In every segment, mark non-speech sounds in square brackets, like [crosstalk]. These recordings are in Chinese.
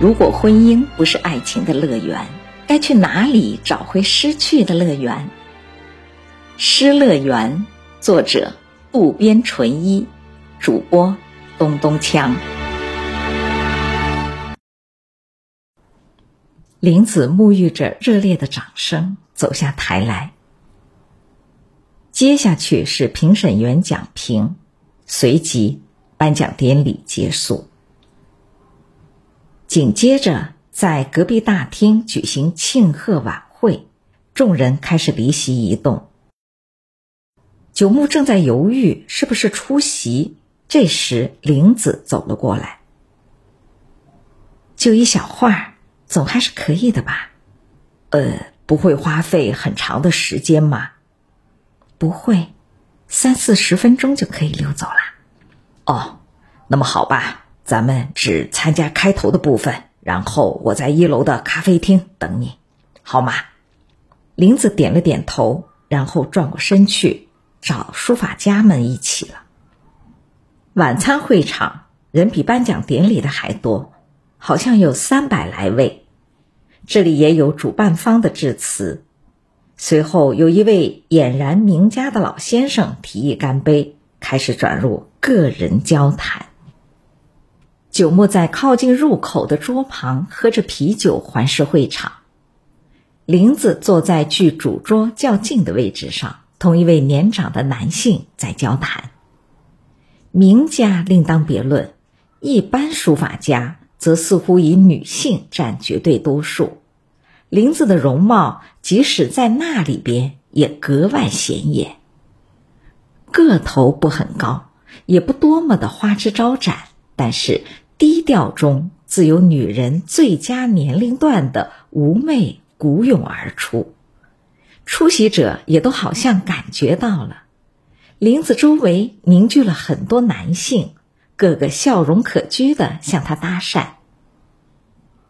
如果婚姻不是爱情的乐园，该去哪里找回失去的乐园？《失乐园》，作者渡边淳一，主播东东锵。林子沐浴着热烈的掌声走下台来。接下去是评审员讲评，随即颁奖典礼结束。紧接着，在隔壁大厅举行庆贺晚会，众人开始离席移动。九牧正在犹豫是不是出席，这时玲子走了过来，就一小会总还是可以的吧？呃，不会花费很长的时间吗？不会，三四十分钟就可以溜走了。哦，那么好吧。咱们只参加开头的部分，然后我在一楼的咖啡厅等你，好吗？林子点了点头，然后转过身去找书法家们一起了。晚餐会场人比颁奖典礼的还多，好像有三百来位。这里也有主办方的致辞。随后有一位俨然名家的老先生提议干杯，开始转入个人交谈。九牧在靠近入口的桌旁喝着啤酒，环视会场。林子坐在距主桌较近的位置上，同一位年长的男性在交谈。名家另当别论，一般书法家则似乎以女性占绝对多数。林子的容貌，即使在那里边也格外显眼。个头不很高，也不多么的花枝招展。但是低调中自有女人最佳年龄段的妩媚鼓涌而出，出席者也都好像感觉到了，林子周围凝聚了很多男性，个个笑容可掬的向他搭讪。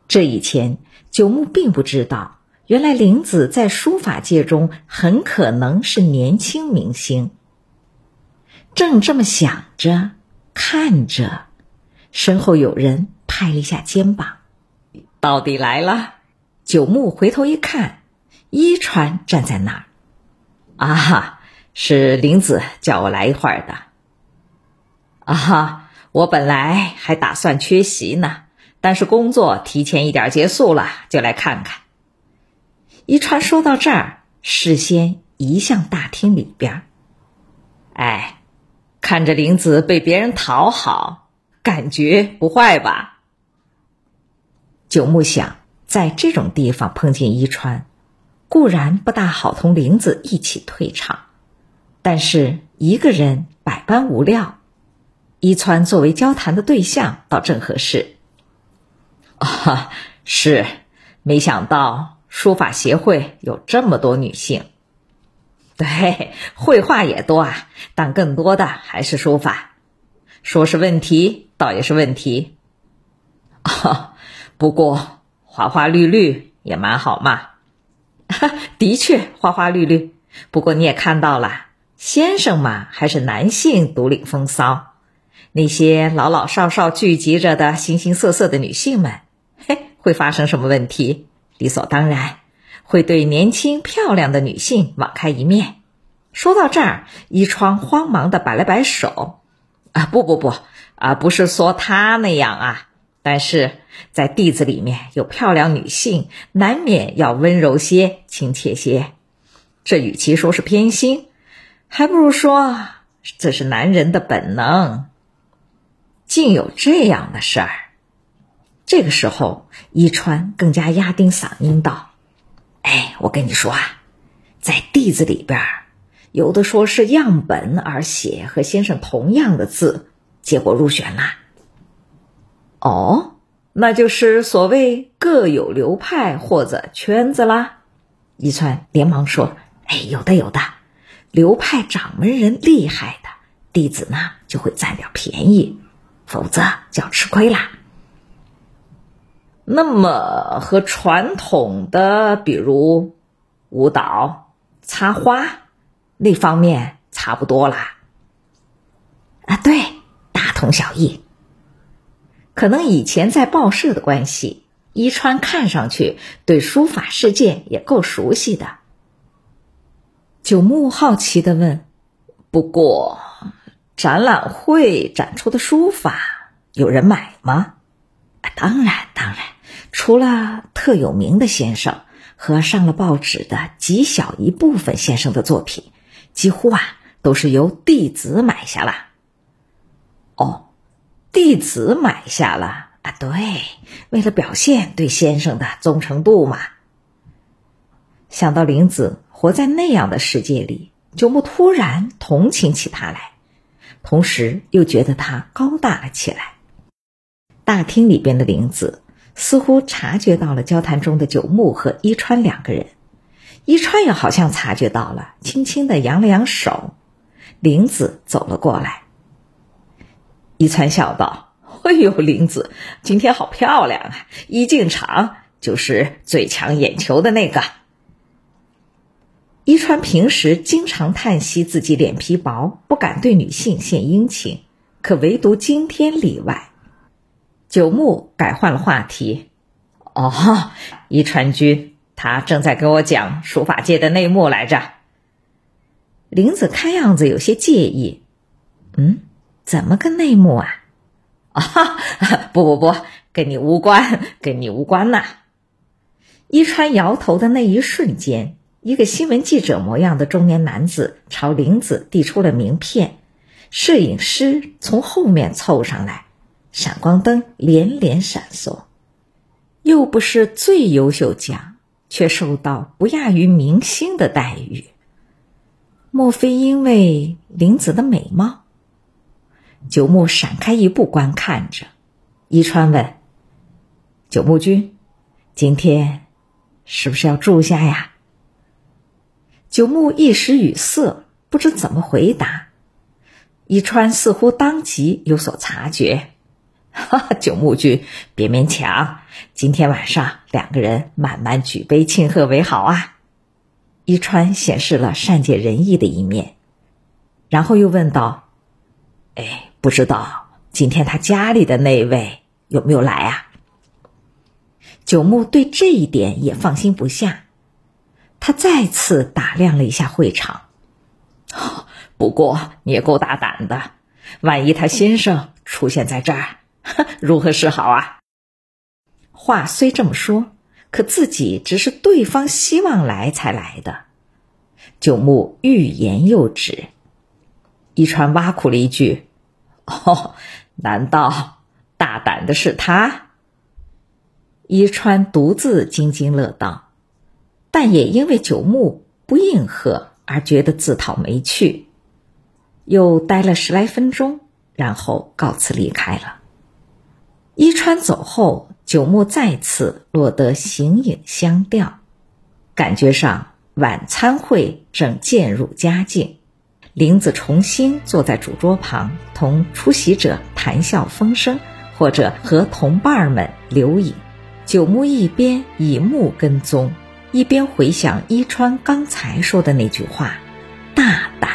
这以前九牧并不知道，原来林子在书法界中很可能是年轻明星。正这么想着，看着。身后有人拍了一下肩膀，到底来了。九牧回头一看，一川站在那儿。啊，是林子叫我来一会儿的。啊哈，我本来还打算缺席呢，但是工作提前一点结束了，就来看看。一川说到这儿，事先移向大厅里边。哎，看着林子被别人讨好。感觉不坏吧？九牧想，在这种地方碰见伊川，固然不大好同玲子一起退场，但是一个人百般无聊，伊川作为交谈的对象倒正合适。啊，是，没想到书法协会有这么多女性。对，绘画也多啊，但更多的还是书法。说是问题，倒也是问题。啊，不过花花绿绿也蛮好嘛。[laughs] 的确，花花绿绿。不过你也看到了，先生嘛，还是男性独领风骚。那些老老少少聚集着的形形色色的女性们，嘿，会发生什么问题？理所当然，会对年轻漂亮的女性网开一面。说到这儿，一川慌忙的摆了摆手。啊不不不啊，不是说他那样啊，但是在弟子里面有漂亮女性，难免要温柔些、亲切些。这与其说是偏心，还不如说这是男人的本能。竟有这样的事儿。这个时候，伊川更加压低嗓音道：“哎，我跟你说啊，在弟子里边。”有的说是样本而写和先生同样的字，结果入选啦。哦，那就是所谓各有流派或者圈子啦。一川连忙说：“哎，有的有的，流派掌门人厉害的弟子呢，就会占点便宜，否则就要吃亏啦。那么和传统的，比如舞蹈、插花。”那方面差不多啦，啊，对，大同小异。可能以前在报社的关系，伊川看上去对书法世界也够熟悉的。九木好奇的问：“不过，展览会展出的书法有人买吗？”“当然，当然，除了特有名的先生和上了报纸的极小一部分先生的作品，几乎啊都是由弟子买下了。”“哦。”弟子买下了啊，对，为了表现对先生的忠诚度嘛。想到玲子活在那样的世界里，九木突然同情起他来，同时又觉得他高大了起来。大厅里边的玲子似乎察觉到了交谈中的九木和伊川两个人，伊川也好像察觉到了，轻轻的扬了扬手，玲子走了过来。一川笑道：“ [laughs] 哎呦，玲子，今天好漂亮啊！一进场就是最抢眼球的那个。”一川平时经常叹息自己脸皮薄，不敢对女性献殷勤，可唯独今天例外。九木改换了话题：“哦，一川君，他正在给我讲书法界的内幕来着。”玲子看样子有些介意，嗯。怎么个内幕啊？[laughs] 啊，不不不，跟你无关，跟你无关呐！一川摇头的那一瞬间，一个新闻记者模样的中年男子朝玲子递出了名片，摄影师从后面凑上来，闪光灯连连闪烁。又不是最优秀奖，却受到不亚于明星的待遇。莫非因为玲子的美貌？九木闪开一步，观看着。伊川问：“九木君，今天是不是要住下呀？”九木一时语塞，不知怎么回答。伊川似乎当即有所察觉：“哈哈，九木君，别勉强，今天晚上两个人慢慢举杯庆贺为好啊。”伊川显示了善解人意的一面，然后又问道：“哎。”不知道今天他家里的那位有没有来啊？九木对这一点也放心不下，他再次打量了一下会场。不过你也够大胆的，万一他先生出现在这儿，[laughs] 如何是好啊？话虽这么说，可自己只是对方希望来才来的。九木欲言又止，一川挖苦了一句。哦，难道大胆的是他？伊川独自津津乐道，但也因为九木不应和而觉得自讨没趣，又待了十来分钟，然后告辞离开了。伊川走后，九木再次落得形影相吊，感觉上晚餐会正渐入佳境。玲子重新坐在主桌旁，同出席者谈笑风生，或者和同伴们留影。九木一边以目跟踪，一边回想伊川刚才说的那句话：“大胆。”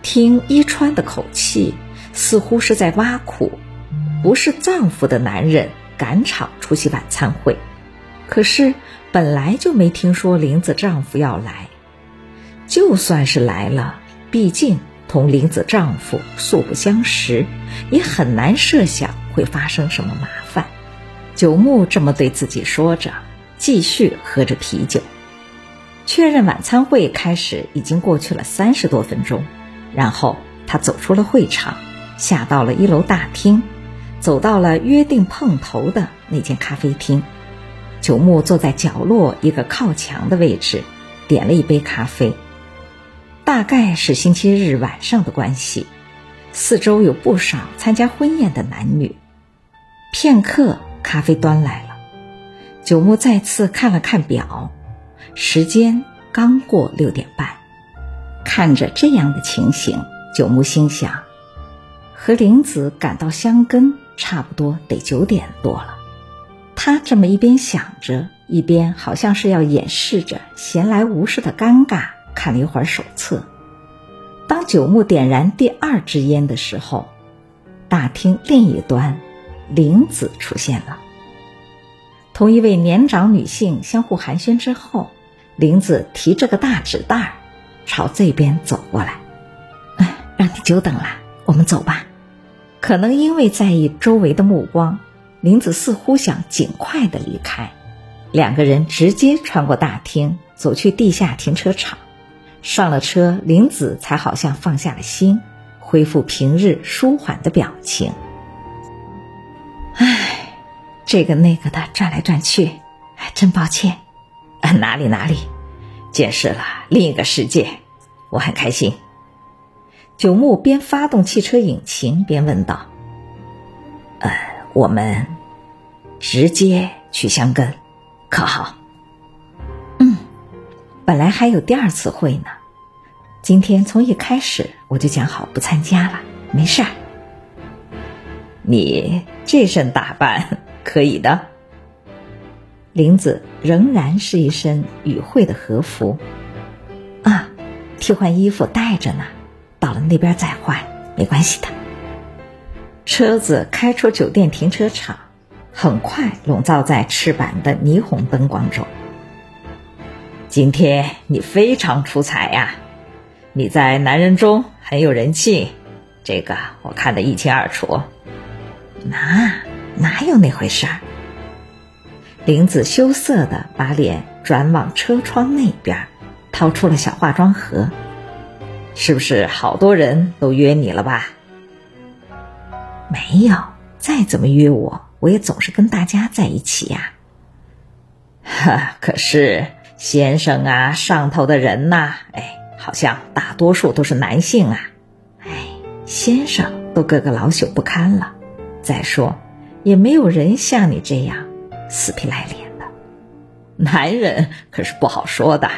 听伊川的口气，似乎是在挖苦，不是丈夫的男人赶场出席晚餐会。可是本来就没听说玲子丈夫要来，就算是来了。毕竟同玲子丈夫素不相识，也很难设想会发生什么麻烦。九木这么对自己说着，继续喝着啤酒。确认晚餐会开始已经过去了三十多分钟，然后他走出了会场，下到了一楼大厅，走到了约定碰头的那间咖啡厅。九木坐在角落一个靠墙的位置，点了一杯咖啡。大概是星期日晚上的关系，四周有不少参加婚宴的男女。片刻，咖啡端来了。九木再次看了看表，时间刚过六点半。看着这样的情形，九木心想，和玲子赶到香根差不多得九点多了。他这么一边想着，一边好像是要掩饰着闲来无事的尴尬。看了一会儿手册，当九木点燃第二支烟的时候，大厅另一端玲子出现了。同一位年长女性相互寒暄之后，玲子提着个大纸袋儿，朝这边走过来。哎，让你久等了，我们走吧。可能因为在意周围的目光，玲子似乎想尽快的离开。两个人直接穿过大厅，走去地下停车场。上了车，玲子才好像放下了心，恢复平日舒缓的表情。唉，这个那个的转来转去，真抱歉。[laughs] 哪里哪里，见识了另一个世界，我很开心。九木边发动汽车引擎边问道：“呃，我们直接去香根，可好？”“，本来还有第二次会呢，今天从一开始我就讲好不参加了，没事儿。”“你这身打扮可以的。”玲子仍然是一身与会的和服。“啊，替换衣服带着呢。”到了那边再换，没关系的。车子开出酒店停车场，很快笼罩在赤坂的霓虹灯光中。今天你非常出彩呀，你在男人中很有人气，这个我看得一清二楚。哪哪有那回事儿？玲子羞涩的把脸转往车窗那边，掏出了小化妆盒。是不是好多人都约你了吧？没有，再怎么约我，我也总是跟大家在一起呀。哈，[laughs] 可是先生啊，上头的人呐，哎，好像大多数都是男性啊。哎，先生都个个老朽不堪了，再说也没有人像你这样死皮赖脸的。男人可是不好说的，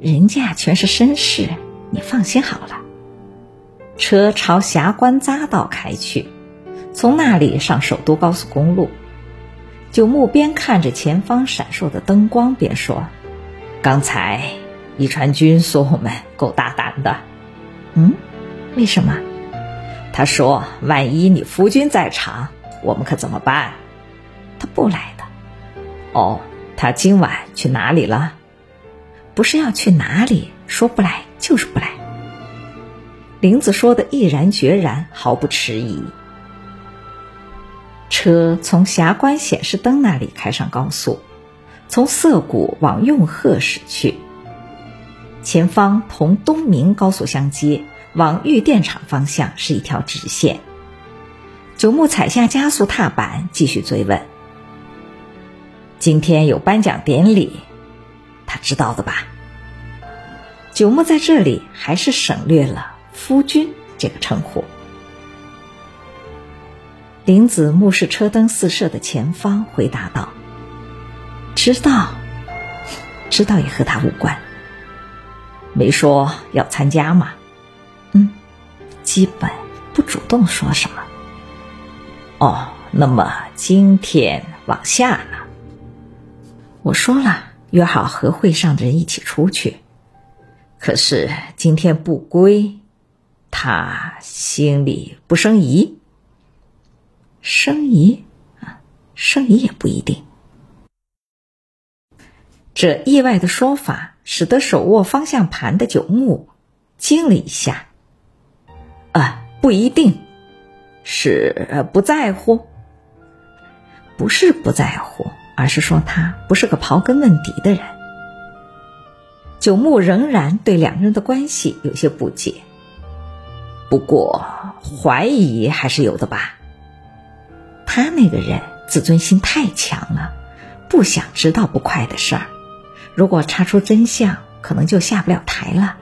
人家全是绅士。你放心好了，车朝霞关匝道开去，从那里上首都高速公路。九木边看着前方闪烁的灯光，边说：“刚才伊川君说我们够大胆的。”“嗯，为什么？”他说：“万一你夫君在场，我们可怎么办？”“他不来的。”“哦，他今晚去哪里了？”“不是要去哪里，说不来。”就是不来。玲子说的毅然决然，毫不迟疑。车从霞关显示灯那里开上高速，从涩谷往用贺驶去。前方同东明高速相接，往玉电厂方向是一条直线。九木踩下加速踏板，继续追问：“今天有颁奖典礼，他知道的吧？”九木在这里还是省略了“夫君”这个称呼。林子目视车灯四射的前方，回答道：“知道，[laughs] 知道也和他无关。没说要参加吗？嗯，基本不主动说什么。哦，那么今天往下呢？我说了，约好和会上的人一起出去。”可是今天不归，他心里不生疑。生疑啊，生疑也不一定。这意外的说法使得手握方向盘的九木惊了一下。啊，不一定，是不在乎。不是不在乎，而是说他不是个刨根问底的人。九木仍然对两人的关系有些不解，不过怀疑还是有的吧。他那个人自尊心太强了，不想知道不快的事儿。如果查出真相，可能就下不了台了。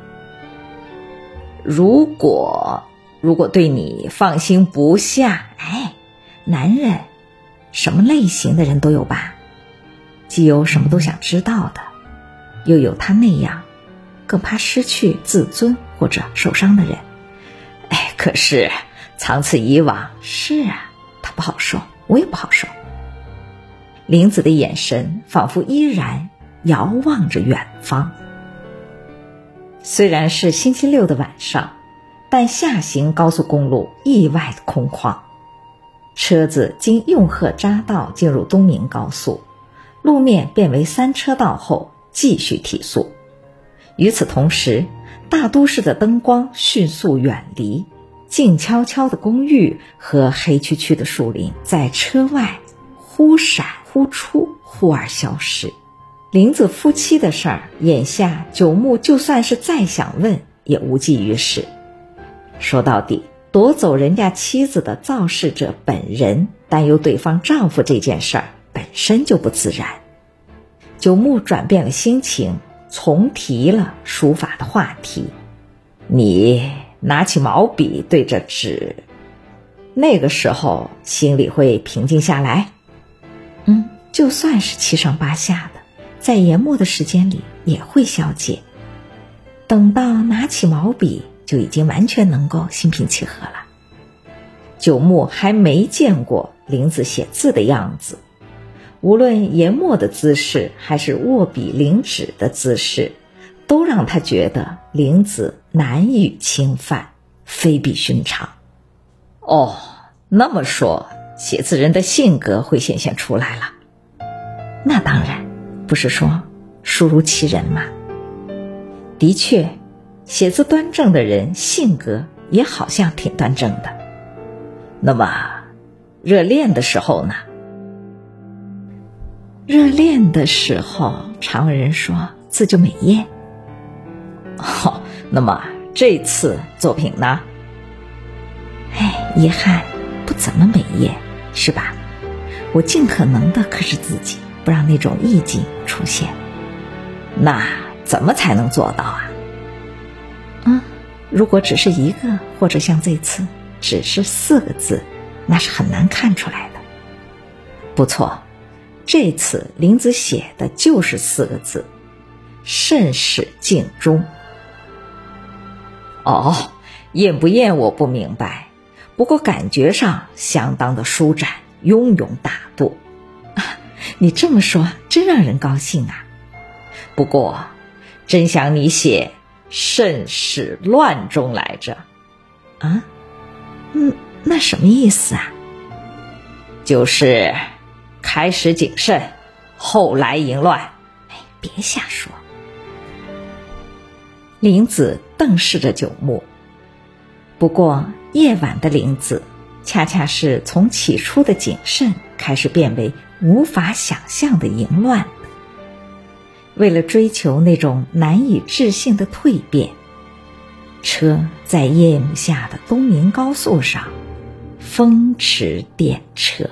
如果如果对你放心不下，哎，男人什么类型的人都有吧，既有什么都想知道的。又有他那样，更怕失去自尊或者受伤的人。哎，可是 [laughs] 长此以往，是啊，不好说，我也不好说。林子的眼神仿佛依然遥望着远方。虽然是星期六的晚上，但下行高速公路意外的空旷，车子经用贺匝道进入东明高速，路面变为三车道后，继续提速。与此同时，大都市的灯光迅速远离，静悄悄的公寓和黑黢黢的树林在车外忽闪忽出，忽而消失。林子夫妻的事儿，眼下九牧就算是再想问，也无济于事。说到底，夺走人家妻子的造事者本人担忧对方丈夫这件事儿本身就不自然。九牧转变了心情。重提了书法的话题，你拿起毛笔对着纸，那个时候心里会平静下来。嗯，就算是七上八下的，在研墨的时间里也会消解。等到拿起毛笔，就已经完全能够心平气和了。九牧还没见过林子写字的样子。无论研墨的姿势，还是握笔临纸的姿势，都让他觉得林子难以侵犯，非比寻常。哦，那么说，写字人的性格会显现出来了。那当然，不是说书如其人吗？的确，写字端正的人性格也好像挺端正的。那么，热恋的时候呢？热恋的时候，常有人说字就美艳。哦，那么这次作品呢？哎，遗憾，不怎么美艳，是吧？我尽可能的克制自己，不让那种意境出现。那怎么才能做到啊？嗯，如果只是一个，或者像这次只是四个字，那是很难看出来的。不错。这次林子写的就是四个字：“慎始敬终。”哦，艳不艳我不明白，不过感觉上相当的舒展，雍容大度。啊你这么说真让人高兴啊！不过，真想你写“慎始乱终”来着。啊？嗯，那什么意思啊？就是。开始谨慎，后来淫乱。哎，别瞎说。林子瞪视着九牧。不过夜晚的林子，恰恰是从起初的谨慎开始变为无法想象的淫乱。为了追求那种难以置信的蜕变，车在夜幕下的东宁高速上风驰电掣。